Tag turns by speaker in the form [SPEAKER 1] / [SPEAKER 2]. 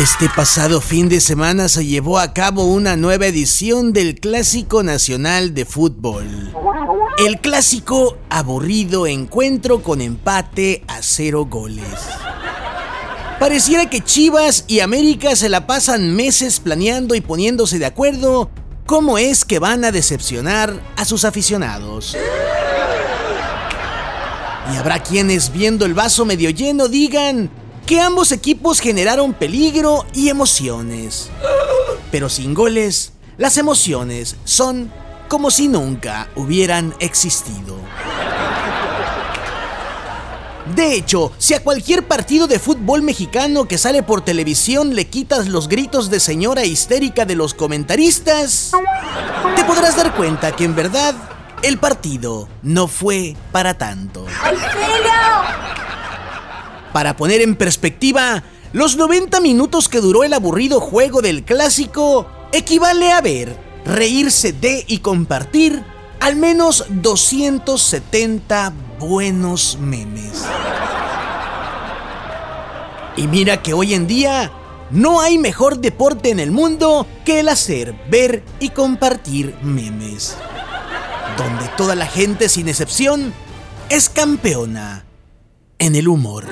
[SPEAKER 1] Este pasado fin de semana se llevó a cabo una nueva edición del Clásico Nacional de Fútbol. El clásico aburrido encuentro con empate a cero goles. Pareciera que Chivas y América se la pasan meses planeando y poniéndose de acuerdo cómo es que van a decepcionar a sus aficionados. Y habrá quienes viendo el vaso medio lleno digan que ambos equipos generaron peligro y emociones. Pero sin goles, las emociones son como si nunca hubieran existido. De hecho, si a cualquier partido de fútbol mexicano que sale por televisión le quitas los gritos de señora histérica de los comentaristas, te podrás dar cuenta que en verdad el partido no fue para tanto. Para poner en perspectiva, los 90 minutos que duró el aburrido juego del clásico equivale a ver, reírse de y compartir al menos 270 buenos memes. Y mira que hoy en día no hay mejor deporte en el mundo que el hacer, ver y compartir memes. Donde toda la gente sin excepción es campeona en el humor.